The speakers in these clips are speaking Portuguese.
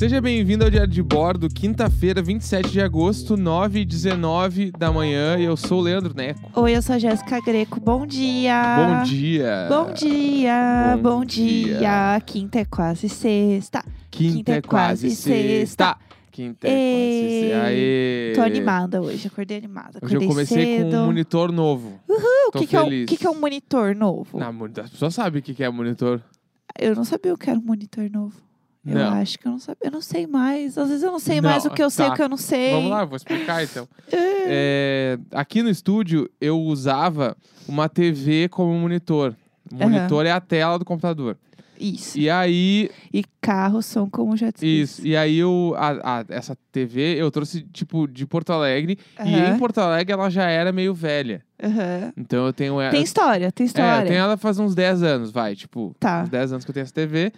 Seja bem-vindo ao Diário de Bordo, quinta-feira, 27 de agosto, 9 e 19 da manhã. Eu sou o Leandro Neco. Oi, eu sou a Jéssica Greco. Bom dia! Bom dia! Bom dia! Bom Bom, dia. dia. Quinta é quase sexta. Quinta é quase sexta. Quinta é quase sexta. Aê! Tô animada hoje, acordei animada. Hoje Acordei eu comecei cedo. com um monitor novo. O Tô que, que, é um, que, que é um monitor novo? Não, as pessoas sabem o que que é monitor. Eu não sabia o que era um monitor novo. Eu Não. acho que eu não sabia. Eu não sei mais. Às vezes eu não sei Não, mais o que eu sei tá. o que eu não sei. Vamos lá, vou explicar então. É, aqui no estúdio, eu usava uma TV como monitor. Monitor é a tela do computador. Isso. E aí, E carros são como jet skis. Isso, e aí eu, a, a- essa TV eu trouxe, tipo, de Porto Alegre. E Aham. em Porto Alegre ela já era meio velha. Aham. Então eu tenho ela. Tem história, tem é, história. eu tenho ela faz uns 10 anos, vai. Tipo, Tá. uns 10 anos que eu tenho essa TV.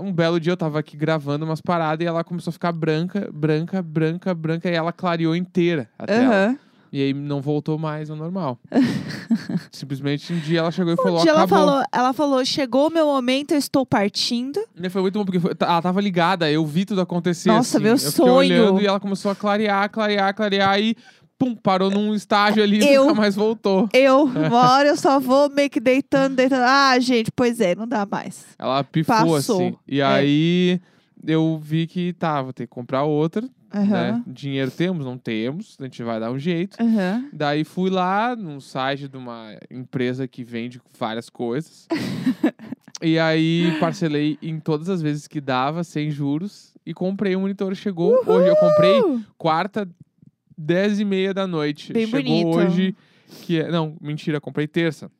Um belo dia eu tava aqui gravando umas paradas e ela começou a ficar branca, branca, branca, branca. E ela clareou inteira a tela. Aham. E aí não voltou mais ao normal. Simplesmente um dia ela chegou e falou: Um dia ela acabou. falou, ela falou, chegou o meu momento, eu estou partindo. E foi muito bom, porque foi- ela tava ligada, eu vi tudo acontecer. Nossa, assim. meu eu sonho. olhando e ela começou a clarear, clarear, clarear e pum, parou num estágio ali e nunca mais voltou. Eu, uma hora eu só vou meio que deitando, deitando. Ah, gente, pois é, não dá mais. Ela pifou Passou. assim. E É. aí eu vi que tá, vou ter que comprar outra, né? Aham. Dinheiro temos, não temos, a gente vai dar um jeito. Aham. Daí fui lá num site de uma empresa que vende várias coisas. e aí parcelei em todas as vezes que dava, sem juros. E comprei um monitor. Chegou hoje. Eu comprei quarta, 10 e meia da noite. Bem Chegou bonito. hoje. Que é, não, mentira, comprei terça.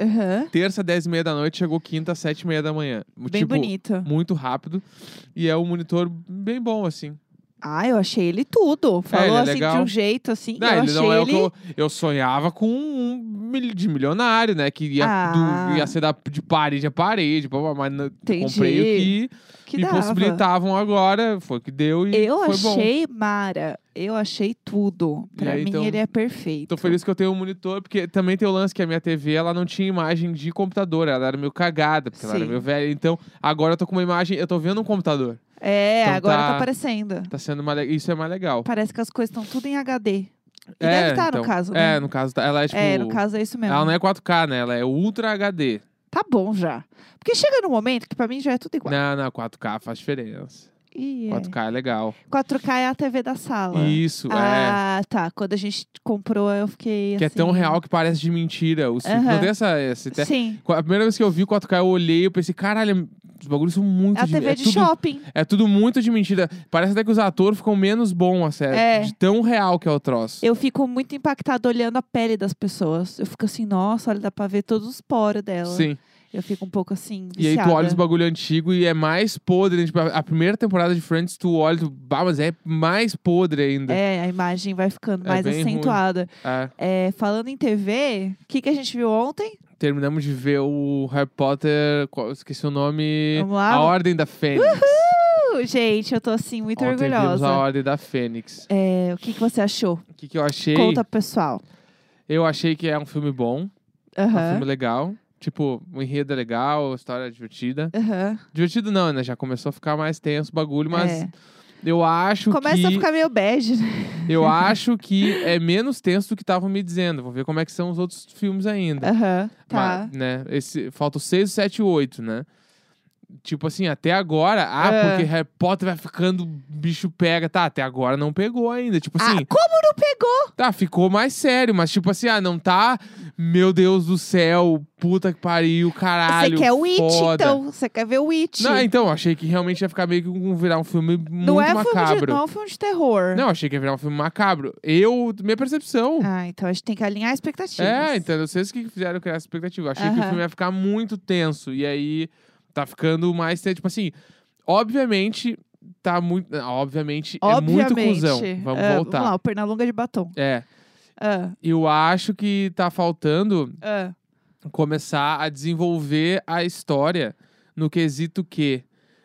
Aham. Terça, 10 e meia da noite, chegou quinta, 7 e meia da manhã. Bem tipo, bonito. muito rápido. E é um monitor bem bom, assim. Ah, eu achei ele tudo. Falou ele é assim legal. de um jeito assim. Não, eu ele achei não é o ele. que eu, eu sonhava com um de milionário, né? Que ia, Ah. do- ia ser da, de parede a parede, mas Entendi. comprei o que, que me dava. possibilitavam agora, foi o que deu e Eu foi bom. achei Mara. Eu achei tudo. Pra aí, mim, então- ele é perfeito. Tô feliz que eu tenho um monitor, porque também tem o lance que a minha TV, ela não tinha imagem de computador, ela era meio cagada, porque ela era Sim. meio velha. Então, agora eu tô com uma imagem, eu tô vendo um computador. É, Então agora tá- tá aparecendo. Tá sendo mais, isso é mais legal. Parece que as coisas estão tudo em HD. E é, deve estar então, no caso, É, né? no caso, tá- ela é tipo... É, no caso é isso mesmo. Ela não é 4K, né? Ela é Ultra HD. Tá bom já. Porque chega num momento que pra mim já é tudo igual. Não, não, 4K faz diferença. É. 4K é legal. 4K é a TV da sala. Isso, é. Ah, tá. Quando a gente comprou, eu fiquei Que é tão assim- real que parece de mentira. Filmes Aham. não tem essa. esse te- Sim. A primeira vez que eu vi 4K, eu olhei e pensei, caralho, os bagulhos são muito É a de TV é de tudo, shopping. É tudo muito de mentira. Parece até que os atores ficam menos bons, a sério. É. De tão real que é o troço. Eu fico muito impactada olhando a pele das pessoas. Eu fico assim, nossa, olha, dá pra ver todos os poros dela. Sim. Eu fico um pouco assim, E aí tu viciada. olha os bagulho antigo e é mais podre. né? Tipo, a primeira temporada de Friends, tu olha, tu, bah, mas é mais podre ainda. É, a imagem vai ficando É mais acentuada. É. É, falando em TV, o que, que a gente viu ontem? Terminamos de ver o Harry Potter, qual- esqueci o nome. Vamos lá? A Ordem da Fênix. Uh, gente, eu tô assim, muito Ontem vimos orgulhosa. a Ordem da Fênix. É, o que, que você achou? O que, que eu achei? Conta pro pessoal. Eu achei que é um filme bom, é um filme legal. Tipo, o enredo é legal, a história é divertida. Aham. Divertido não, né? Já começou a ficar mais tenso o bagulho, mas É. eu acho Começa que. a ficar meio bege, né? Eu acho que é menos tenso do que estavam me dizendo. Vou ver como é que são os outros filmes ainda. Aham, tá. Mas, né? Esse, falta o 6, 7 e 8, né? Tipo assim, até agora, ah, É. porque Harry Potter vai ficando, bicho pega. Tá, até agora não pegou ainda. Tipo assim, Ah, como não pegou? tá, ficou mais sério, mas tipo assim, ah, não tá, meu Deus do céu, puta que pariu, caralho. Você quer o It, foda. então. Você quer ver o It. Não, então, achei que realmente ia ficar meio que um, virar um filme muito Não é, filme de, macabro. não é um filme de terror. Não, achei que ia virar um filme macabro. Eu, minha percepção. Ah, então a gente tem que alinhar expectativas. É, então, vocês que fizeram criar essa expectativa. Achei que o filme ia ficar muito tenso. E aí, tá ficando mais tenso. Tipo assim, obviamente, tá muito. não, Obviamente, é muito Obviamente. cuzão. Vamos Ah, voltar. Vamos lá, o Pernalonga de batom. É. Ah, Eu acho que tá faltando ah. começar a desenvolver a história no quesito que.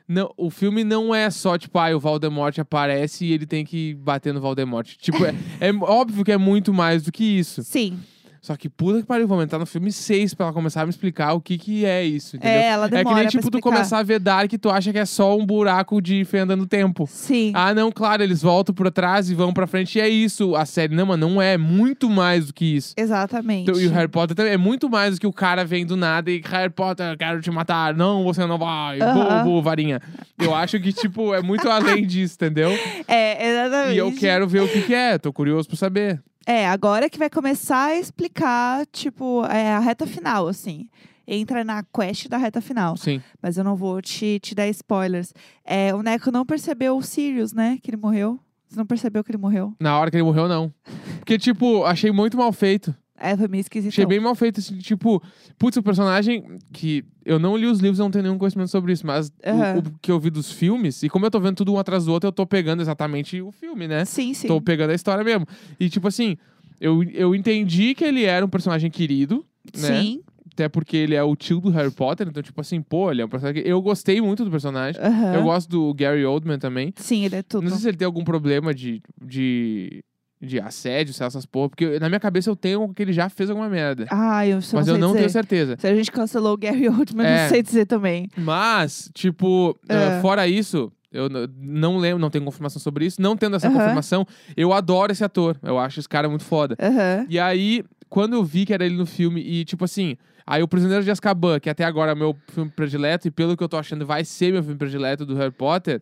Não, o filme não é só, tipo, ah, o Voldemort aparece e ele tem que bater no Voldemort. Tipo, é, é óbvio que é muito mais do que isso. Sim. Só que puta que pariu, vou entrar no filme 6 pra ela começar a me explicar o que que é isso, entendeu? É, ela É demora que nem tipo tu começar a ver Dark e tu acha que é só um buraco de fenda no tempo. Sim. Ah, não, claro, eles voltam pra trás e vão pra frente e é isso a série. Não, mano, não é. muito mais do que isso. Exatamente. Então, e o Harry Potter também é muito mais do que o cara vem do nada e Harry Potter, quero te matar. Não, você não vai. Aham. Bô, bô, varinha. Eu acho que, tipo, é muito além disso, entendeu? É, exatamente. E eu quero ver o que, que é. Tô curioso pra saber. É, agora que vai começar a explicar, tipo, é, a reta final, assim. Entra na quest da reta final. Sim. Mas eu não vou te, te dar spoilers. É, o Neco não percebeu o Sirius, né? Que ele morreu. Você não percebeu que ele morreu? Na hora que ele morreu, não. Porque, tipo, achei muito mal feito. É, foi meio esquisito. Achei bem mal feito, assim, tipo, putz, o personagem que eu não li os livros, eu não tenho nenhum conhecimento sobre isso, mas o- Aham. o, que eu vi dos filmes, e como eu tô vendo tudo um atrás do outro, eu tô pegando exatamente o filme, né? Sim, sim. Tô pegando a história mesmo. E, tipo assim, eu, eu entendi que ele era um personagem querido, né? Sim. Até porque ele é o tio do Harry Potter, então, tipo assim, pô, ele é um personagem que eu gostei muito do personagem. Aham. Eu gosto do Gary Oldman também. Sim, ele é tudo. Não sei se ele tem algum problema de, de, de assédio, sei lá, essas porra, porque na minha cabeça eu tenho que ele já fez alguma merda. Ah, eu só mas eu não dizer. tenho certeza. Se a gente cancelou o Gary Oldman, É. não sei dizer também. Mas, tipo, É. eh, fora isso, eu não lembro, não tenho confirmação sobre isso. Não tendo essa Aham. confirmação, eu adoro esse ator. Eu acho esse cara muito foda. Aham. E aí, quando eu vi que era ele no filme, e tipo assim, aí o Prisioneiro de Azkaban, que até agora é meu filme predileto, e pelo que eu tô achando vai ser meu filme predileto do Harry Potter,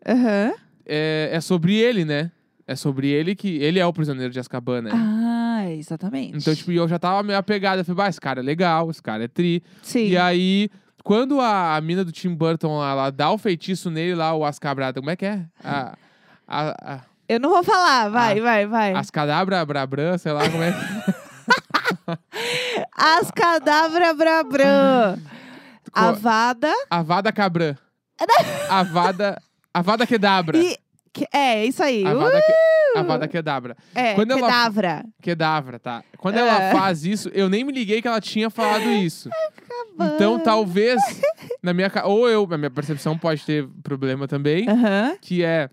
é, é sobre ele, né? É sobre ele que. Ele é o Prisioneiro de Azkaban, né? Ah, exatamente. Então, tipo, eu já tava meio apegado. Eu falei, bah, esse cara é legal, esse cara é tri. Sim. E aí, quando a, a mina do Tim Burton lá, ela dá o feitiço nele lá, o Ascabrada, como é que é? A, a, a, Eu não vou falar, vai, Ah. vai, vai. Ascadabra Brabran, sei lá como é que As cadabra brabran. Avada Avada Cabran. Avada. Avada Kedabra. e... que- É, isso aí. Avada, que, Uh! Avada Kedabra. É, quando ela- cadavra. Kedavra, tá? Quando É. ela faz isso, eu nem me liguei que ela tinha falado isso. Então, talvez, na minha. Ou eu, a minha percepção pode ter problema também. Aham. que é.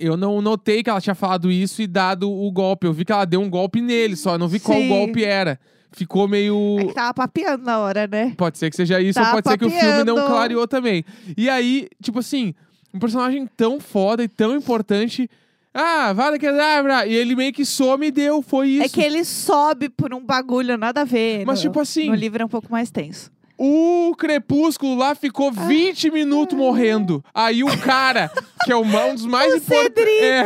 Eu não notei que ela tinha falado isso e dado o golpe. Eu vi que ela deu um golpe nele só. Eu não vi qual Sim. golpe era. Ficou meio. É que tava papeando na hora, né? Pode ser que seja isso, Tá ou pode ser que o filme não clareou também. E aí, tipo assim, um personagem tão foda e tão importante. Ah, Vada Kedavra! E ele meio que some e deu, foi isso. É que ele sobe por um bagulho, nada a ver. Mas, no, tipo assim, No livro é um pouco mais tenso. o Crepúsculo lá ficou 20 minutos morrendo. Aí o cara, que é o ma- um dos mais O importantes. É,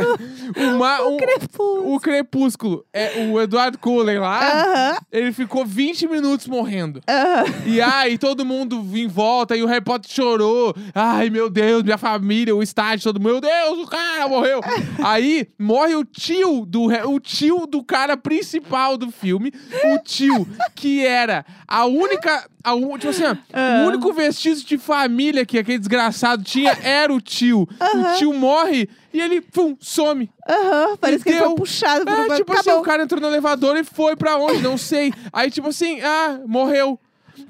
o, ma- um- Crepúsculo. o Crepúsculo, é o Eduardo Cullen lá, Aham, ele ficou 20 minutos morrendo. aham. E aí todo mundo em volta, e o Harry Potter chorou. Ai, meu Deus, minha família, o estádio, todo mundo, meu Deus, o cara morreu. aí morre o tio do o tio do cara principal do filme, o tio que era a única, a, u- tipo assim, ó, Ah. o único vestígio de família que aquele desgraçado tinha era o tio. O tio morre e ele, pum, some. Aham, parece que ele foi puxado por um É, tipo assim, Acabou. o cara entrou no elevador e foi pra onde? Não sei. Aí, tipo assim, ah, morreu.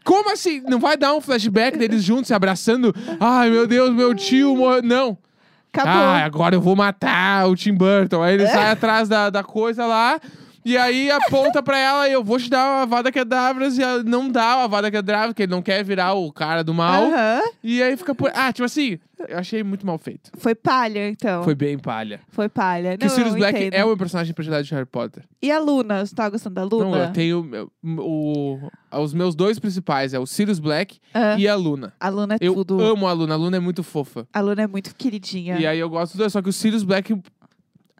Como assim? Não vai dar um flashback deles juntos se abraçando? Ai, meu Deus, meu tio morreu. Não. Acabou. Ah, agora eu vou matar o Tim Burton. Aí ele sai atrás da, da coisa lá. E aí aponta pra ela e eu vou te dar uma Avada Kedavras e ela não dá o Avada Kedavra, porque ele não quer virar o cara do mal. Aham. E aí fica por... Ah, tipo assim, eu achei muito mal feito. Foi palha, então. Foi bem palha. Foi palha. Que Não, o Sirius eu Black entendo. é o meu personagem predileto de Harry Potter. E a Luna? Você tava gostando da Luna? Não, eu tenho meu- o, os meus dois principais, é o Sirius Black Ah, e a Luna. A Luna é Eu tudo. amo a Luna, a Luna é muito fofa. A Luna é muito queridinha. E aí eu gosto dos dois, só que o Sirius Black,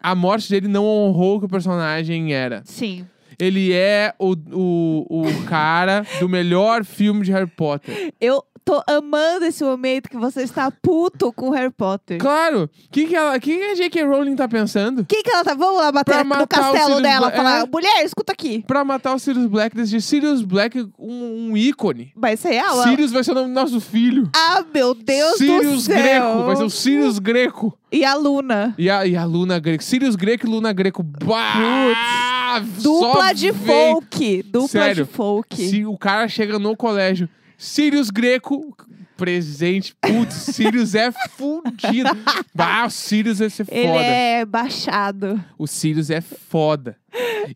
a morte dele não honrou o que o personagem era. Sim. Ele é o, o, o cara do melhor filme de Harry Potter. Eu tô amando esse momento que você está puto com o Harry Potter. Claro! O que, que, ela- que, que a J.K. Rowling tá pensando? Quem que ela tá? Vamos lá bater Pra no o castelo Sirius dela. Black. Falar, É. mulher, escuta aqui. Pra matar o Sirius Black, decidir Sirius Black um, um ícone. Vai ser ela? Sirius vai ser o nome do nosso filho. Ah, meu Deus Sirius do céu. Greco, vai ser o Sirius Greco. E a Luna. E a, e a Luna Greco. Sirius Greco e Luna Greco. Bah, Dupla só de vem. folk. Dupla Sério, de folk. Se o cara chega no colégio, Sirius Greco, presente. Putz, Sirius é fudido. bah, o Sirius vai ser Ele foda. é baixado. O Sirius é foda.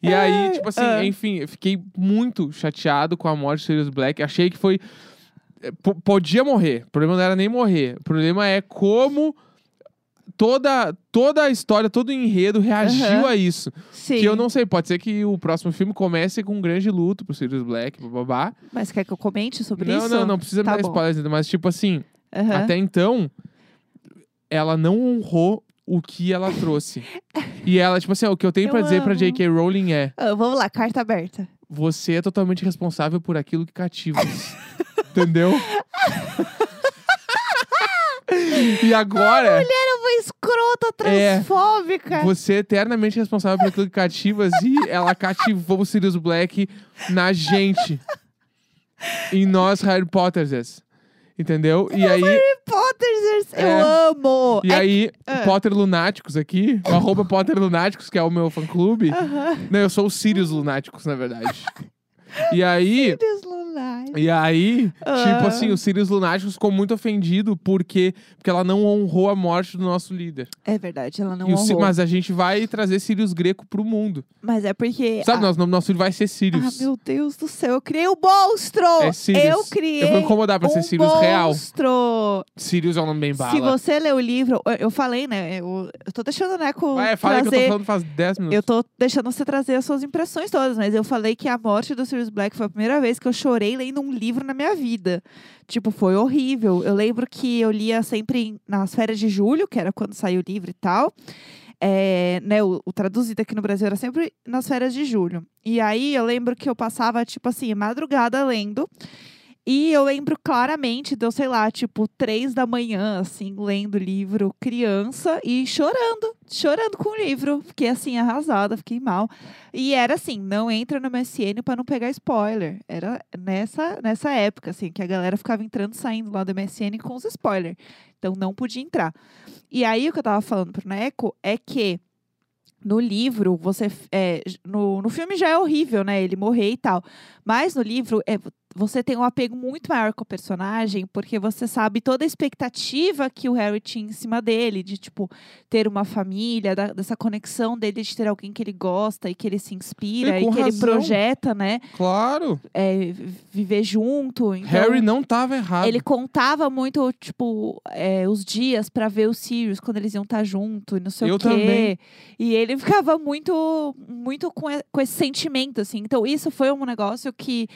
E aí, tipo assim, ah. enfim, eu fiquei muito chateado com a morte do Sirius Black. Achei que foi. eh, po- Podia morrer. O problema não era nem morrer. O problema é como toda, toda a história, todo o enredo reagiu Aham. a isso. Sim. Que eu não sei, pode ser que o próximo filme comece com um grande luto pro Sirius Black, babá. Mas quer que eu comente sobre Não, isso? não, não precisa me Tá dar bom. spoilers ainda, mas tipo assim, Aham. até então, ela não honrou o que ela trouxe. e ela, tipo assim, o que eu tenho pra dizer pra amo. J.K. Rowling é: Ah, vamos lá, carta aberta. você é totalmente responsável por aquilo que cativas. Entendeu? e agora, Era uma escrota É. transfóbica. você é eternamente responsável por aquilo que cativas e ela cativou o Sirius Black na gente. em nós Harry Potters. Entendeu? E aí, Potters, eu É. amo. e É- aí, Ah. Potter Lunáticos aqui, o arroba Potter Lunáticos, que é o meu fã-clube. Aham. Não, eu sou o Sirius Lunáticos, na verdade. E aí. E aí, Ah. tipo assim, o Sirius Lunáticos ficou muito ofendido porque, porque ela não honrou a morte do nosso líder. É verdade, ela não E o honrou. mas a gente vai trazer Sirius Greco pro mundo. Mas é porque... Sabe, ah, nosso nosso filho vai ser ah, Sirius. meu Deus do céu, eu criei um monstro! É Sirius. Eu criei Eu vou incomodar pra ser um Sirius real. monstro! Sirius é um nome bem bala. Se você ler o livro, eu- eu falei, né? Eu, eu tô deixando o Neco Vai, fala aí que eu tô trazer... falando faz 10 minutos. Eu tô deixando você trazer as suas impressões todas, mas eu falei que a morte do Sirius Black foi a primeira vez que eu chorei lendo um livro na minha vida. Tipo, foi horrível. Eu lembro que eu lia sempre em- nas férias de julho, que era quando saiu o livro e tal. É, né, o, o traduzido aqui no Brasil era sempre nas férias de julho. E aí eu lembro que eu passava, tipo assim, madrugada lendo. E eu lembro claramente de eu, sei lá, tipo, três da manhã, assim, lendo livro criança e chorando, chorando com o livro. Fiquei, assim, arrasada, fiquei mal. E era assim, não entra no MSN pra não pegar spoiler. Era nessa, nessa época, assim, que a galera ficava entrando e saindo lá do MSN com os spoilers. Então não podia entrar. E aí o que eu tava falando pro Neco é que no livro, você. É, no, no filme já é horrível, né? Ele morrer e tal. Mas no livro, é, você tem um apego muito maior com o personagem, porque você sabe toda a expectativa que o Harry tinha em cima dele, de, tipo, ter uma família, da- dessa conexão dele de ter alguém que ele gosta e que ele se inspira E e que ele razão. projeta, né? Claro. é, viver junto. Então, Harry não tava errado. ele contava muito, tipo, é, os dias pra ver os Sirius quando eles iam estar junto e não sei Eu o quê. também. E ele ficava muito, muito com, com esse sentimento, assim. Então, isso foi um negócio que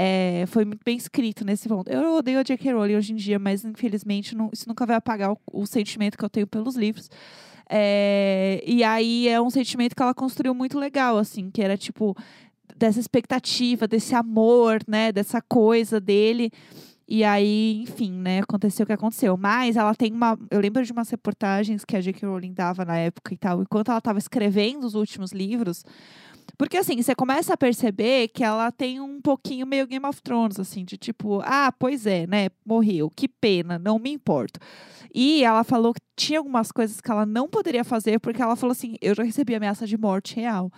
é, foi muito bem escrito nesse ponto. Eu odeio a J.K. Rowling hoje em dia, mas infelizmente não- isso nunca vai apagar o, o sentimento que eu tenho pelos livros. É, e aí é um sentimento que ela construiu muito legal, assim, que era tipo dessa expectativa, desse amor, né, dessa coisa dele. E aí, enfim, né, aconteceu o que aconteceu. Mas ela tem uma. Eu lembro de umas reportagens que a J.K. Rowling dava na época e tal, enquanto ela estava escrevendo os últimos livros. Porque assim, você começa a perceber que ela tem um pouquinho meio Game of Thrones, assim, de tipo, ah, pois é, né? Morreu, que pena, não me importo. E ela falou que tinha algumas coisas que ela não poderia fazer, porque ela falou assim: eu já recebi ameaça de morte real.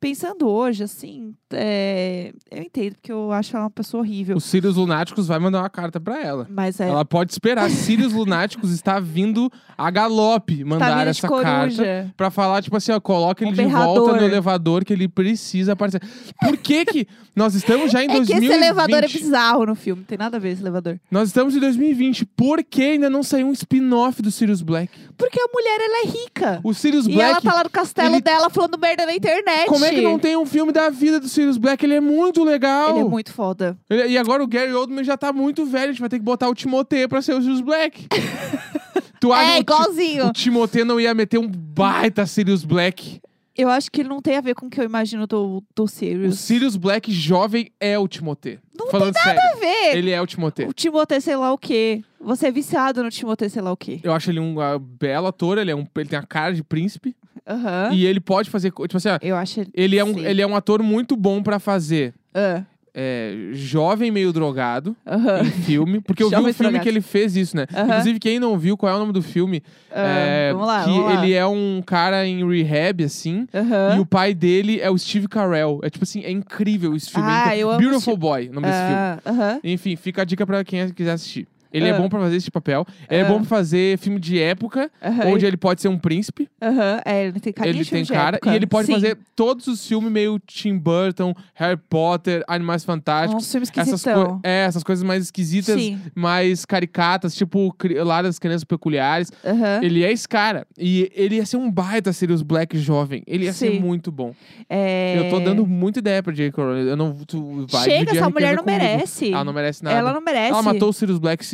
Pensando hoje, assim, é, eu entendo, porque eu acho ela uma pessoa horrível. Os Sirius Lunáticos vai mandar uma carta pra ela. Mas é. Ela pode esperar. Sirius Lunáticos está vindo a galope tá mandar de essa carta. Pra falar, tipo assim, ó, coloca Um ele de berrador. volta no elevador que ele precisa aparecer. Por que que nós estamos já em É que 2020? esse elevador é bizarro no filme, não tem nada a ver esse elevador. Nós estamos em 2020. Por que ainda não saiu um spin-off do Sirius Black? Porque a mulher, ela é rica. O Sirius E Black... ela tá lá no castelo ele- dela falando merda na internet. Como é que não tem um filme da vida do Sirius Black? Ele é muito legal. Ele é muito foda. Ele- E agora o Gary Oldman já tá muito velho. A gente vai ter que botar o Timothée pra ser o Sirius Black. tu acha É, que o Ti- igualzinho. o Timothée não ia meter um baita Sirius Black? Eu acho que ele não tem a ver com o que eu imagino do, do O Sirius. Sirius Black jovem é o Timothée. Não Falando sério. a ver. Ele é o Timothée. O Timothée sei lá o quê. Você é viciado no Timothée sei lá o quê. Eu acho ele um ah, belo ator, ele, é um, ele tem a cara de príncipe. Aham. E ele pode fazer. co- Tipo assim, ó, Eu acho ele é, um, Sim. ele é um ator muito bom pra fazer Ah, é, jovem meio drogado Aham. em filme. Porque eu vi um filme que ele fez isso, né? Aham. Inclusive, quem não viu, qual é o nome do filme? Ah, É, vamos lá, que vamos lá. ele é um cara em rehab, assim. Aham. E o pai dele é o Steve Carell. É tipo assim, é incrível esse filme. Ah, é incrível. eu amo Beautiful Boy, o nome desse filme. Ah, Aham. Enfim, fica a dica pra quem quiser assistir. Ele é Ah. bom pra fazer esse papel. Ele é Ah. bom pra fazer filme de época, Aham, onde ele pode ser um príncipe. aham, é, ele tem carinha ele de tem filme de cara. época. E ele pode Sim. fazer todos os filmes meio Tim Burton, Harry Potter, Animais Fantásticos. uns filmes Essas, esquisitão. coi- é, essas coisas mais esquisitas, Sim. mais caricatas, tipo cri- lá das crianças peculiares. Aham. Ele é esse cara. E ele ia ser um baita Sirius Black jovem. Ele ia ser Sim. muito bom. É... Eu tô dando muita ideia pra J.K. Rowling. Eu não, tu vai Chega, dividir a essa mulher não comigo. merece. Ela não merece nada. Ela não merece. Ela matou o Sirius Black.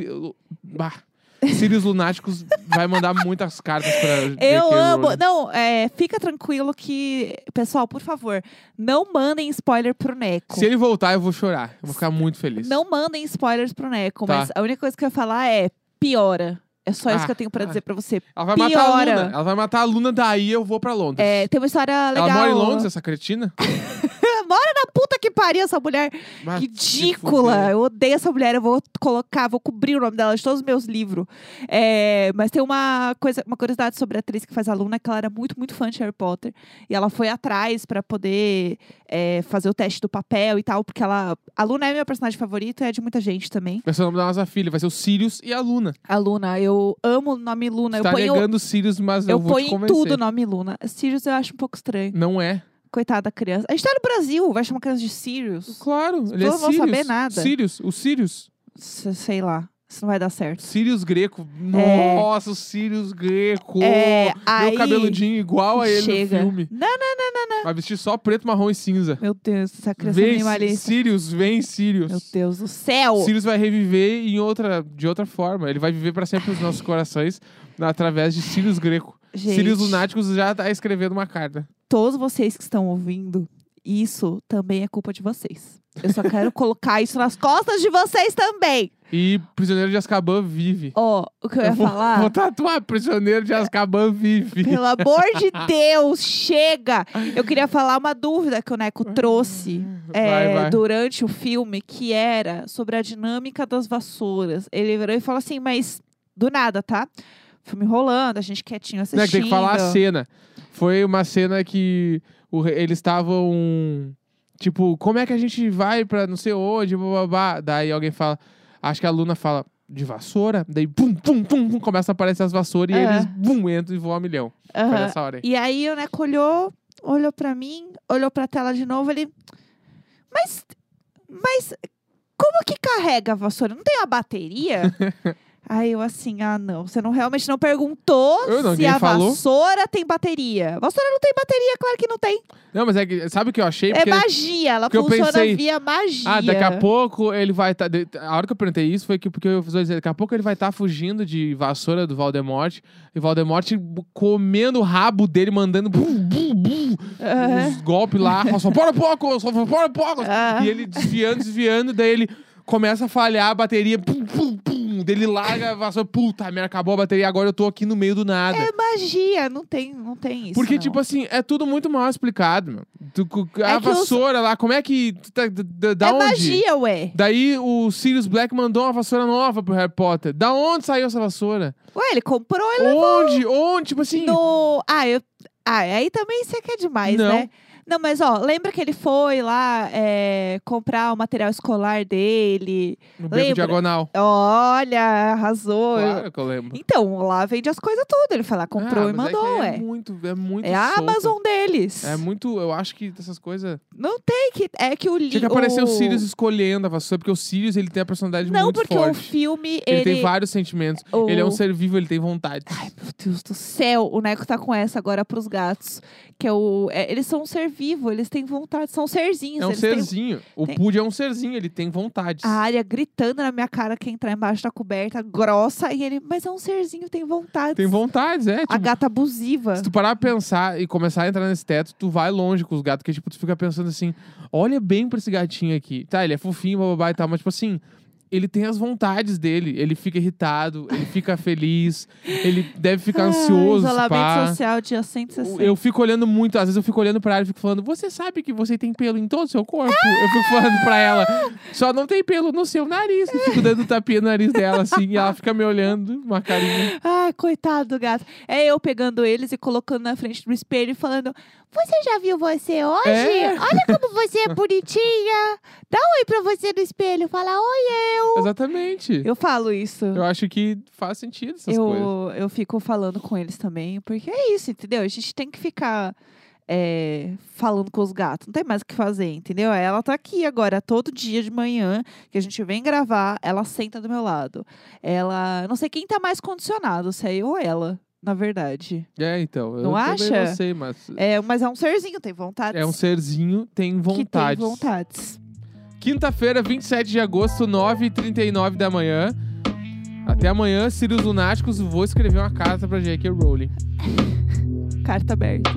Bah. Sirius Lunáticos vai mandar muitas cartas pra. Eu amo. Rowling. Não, é, fica tranquilo que. Pessoal, por favor, não mandem spoiler pro Neco. Se ele voltar, eu vou chorar. Eu vou ficar muito feliz. Não mandem spoilers pro Neco, Tá. mas a única coisa que eu ia falar é piora. É só isso Ah, que eu tenho pra ah. dizer pra você. Ela vai matar a Piora. Luna. Ela vai matar a Luna, daí eu vou pra Londres. É, tem uma história legal. Ela mora em Londres, essa cretina? Mora na puta que pariu essa mulher. Se Ridícula. Eu odeio essa mulher. Eu vou colocar, vou cobrir o nome dela de todos os meus livros. É, mas tem uma coisa, uma curiosidade sobre a atriz que faz a Luna, que ela era muito, muito fã de Harry Potter. E ela foi atrás pra poder é, fazer o teste do papel e tal, porque ela. A Luna é meu personagem favorito, é de muita gente também. Vai ser o nome da nossa filha. Vai ser o Sirius e a Luna. A Luna, eu amo o nome Luna. Você eu tá ponho, negando o Sirius, mas eu, eu vou ponho te em tudo o nome Luna. Sirius eu acho um pouco estranho. Não é. Coitada da criança. A gente tá no Brasil, vai chamar criança de Sirius. Claro, ele é não vão Sirius. saber nada. Sirius, o Sirius. S- Sei lá. Isso não vai dar certo. Sirius Greco. É. Nossa, o Sirius Greco. É, Meu aí... cabeludinho igual a ele Chega. no filme. Não, não, não, não, não. Vai vestir só preto, marrom e cinza. Meu Deus, essa criança Vem, minimalista. Sirius, vem, Sirius. Meu Deus do céu! Sirius vai reviver em outra, de outra forma. Ele vai viver pra sempre nos nossos corações através de Sirius Greco. Gente, Sirius Lunáticos já tá escrevendo uma carta. Todos vocês que estão ouvindo, isso também é culpa de vocês. Eu só quero colocar isso nas costas de vocês também. E Prisioneiro de Azkaban vive. Ó, o que eu ia vou, falar... vou tatuar Prisioneiro de Azkaban vive. Pelo amor de Deus, chega! Eu queria falar uma dúvida que o Neco trouxe é, Vai, vai. durante o filme, que era sobre a dinâmica das vassouras. Ele virou e falou assim, mas do nada, tá? Filme rolando, a gente quietinho assistindo. Não, é tem que falar a cena. Foi uma cena que o eles estavam. Tipo, como é que a gente vai pra não sei onde? Bababá. Daí alguém fala. Acho que a Luna fala de vassoura. Daí, pum, pum, pum, pum, começa a aparecer as vassouras e Aham. eles, bum, entram e voam a milhão. Foi nessa hora aí. E aí o Neco olhou, olhou pra mim, olhou pra tela de novo, ele. Mas. Mas. Como que carrega a vassoura? Não tem uma bateria? Aí eu assim, ah, não. Você não realmente não perguntou Eu não, se ninguém a falou. vassoura tem bateria. Vassoura não tem bateria, claro que não tem. Não, mas é que. Sabe o que eu achei? É Porque- magia, ela porque eu funciona pensei, via magia. Ah, daqui a pouco ele vai estar. a hora que eu perguntei isso foi que porque eu vou dizer, daqui a pouco ele vai estar fugindo de vassoura do Valdemort. E o Valdemort comendo o rabo dele, mandando bum, bum, bum, Aham. uns golpes lá. Só para pouco, só para pouco. Ah. E ele desviando, desviando, daí ele começa a falhar a bateria. Pum, pum, pum. Daí ele larga a vassoura. Puta merda, acabou a bateria, agora eu tô aqui no meio do nada. É magia, não tem, não tem isso. Porque, não. tipo assim, é tudo muito mal explicado, meu. Tu- a É vassoura lá, como é que. tá- da- Da é onde? magia, ué. Daí o Sirius Black mandou uma vassoura nova pro Harry Potter. Da onde saiu essa vassoura? Ué, ele comprou ele Onde? Onde? Tipo assim. no. Ah, eu. Ah, aí também você quer demais, Não. né? Não, mas ó, lembra que ele foi lá é, comprar o material escolar dele? No beco lembra? diagonal. Olha, arrasou. Claro que eu lembro. Então, lá vende as coisas tudo. Ele foi lá, comprou Ah, e é mandou, ué. É muito, é muito É a. Amazon deles. É muito. Eu acho que essas coisas. Não tem que. É que o li... Tinha que aparecer o... o Sirius escolhendo a vassoura, porque o Sirius ele tem a personalidade Não, muito porque forte. o filme. Ele, Ele, tem vários sentimentos. o- Ele é um ser vivo, ele tem vontade. Ai, meu Deus do céu. O Neco tá com essa agora pros gatos. Que é o. é, eles são um ser vivo, eles têm vontade, são serzinhos. É um eles têm serzinho. O tem- Pud é um serzinho, ele tem vontades. a área gritando na minha cara que entrar embaixo da coberta, grossa, e ele, mas é um serzinho, tem vontade. Tem vontades, é. A Tipo, gata abusiva. Se tu parar pra pensar e começar a entrar nesse teto, tu vai longe com os gatos, que tipo, tu fica pensando assim, olha bem pra esse gatinho aqui. Tá, ele é fofinho, bababá e tal, mas tipo assim, ele tem as vontades dele. Ele fica irritado, ele fica feliz, ele deve ficar Ah, ansioso, Isolamento pá. social, dia 160. Eu fico olhando muito, às vezes eu fico olhando pra ela e fico falando, você sabe que você tem pelo em todo o seu corpo? Eu fico falando pra ela, só não tem pelo no seu nariz. E fico dando tapinha no nariz dela assim, e ela fica me olhando, uma carinha. Ai, coitado do gato. É eu pegando eles e colocando na frente do espelho e falando: Você já viu você hoje? É. Olha como você é bonitinha. Dá um oi pra você no espelho. Fala: Oi, eu. Exatamente. Eu falo isso. Eu acho que faz sentido essas coisas. eu, eu fico falando com eles também, porque é isso, entendeu? A gente tem que ficar é, falando com os gatos, não tem mais o que fazer, entendeu? Ela tá aqui agora, todo dia de manhã, que a gente vem gravar, ela senta do meu lado. Ela, eu não sei quem tá mais condicionado, se é eu ou ela, na verdade. É, então. Eu Não também acha? não sei, mas. É, mas é um serzinho, tem vontade. É um serzinho, tem que vontade. tem vontades. Quinta-feira, 27 de agosto, 9h39 da manhã. Até amanhã, Sirius Lunáticos. Vou escrever uma carta pra J.K. Rowling. Carta aberta.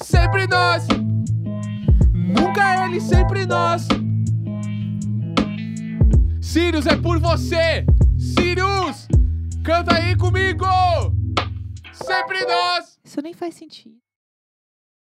Sempre nós! Nunca ele, sempre nós! Sirius, é por você! Sirius! Canta aí comigo! Sempre nós! Isso nem faz sentido.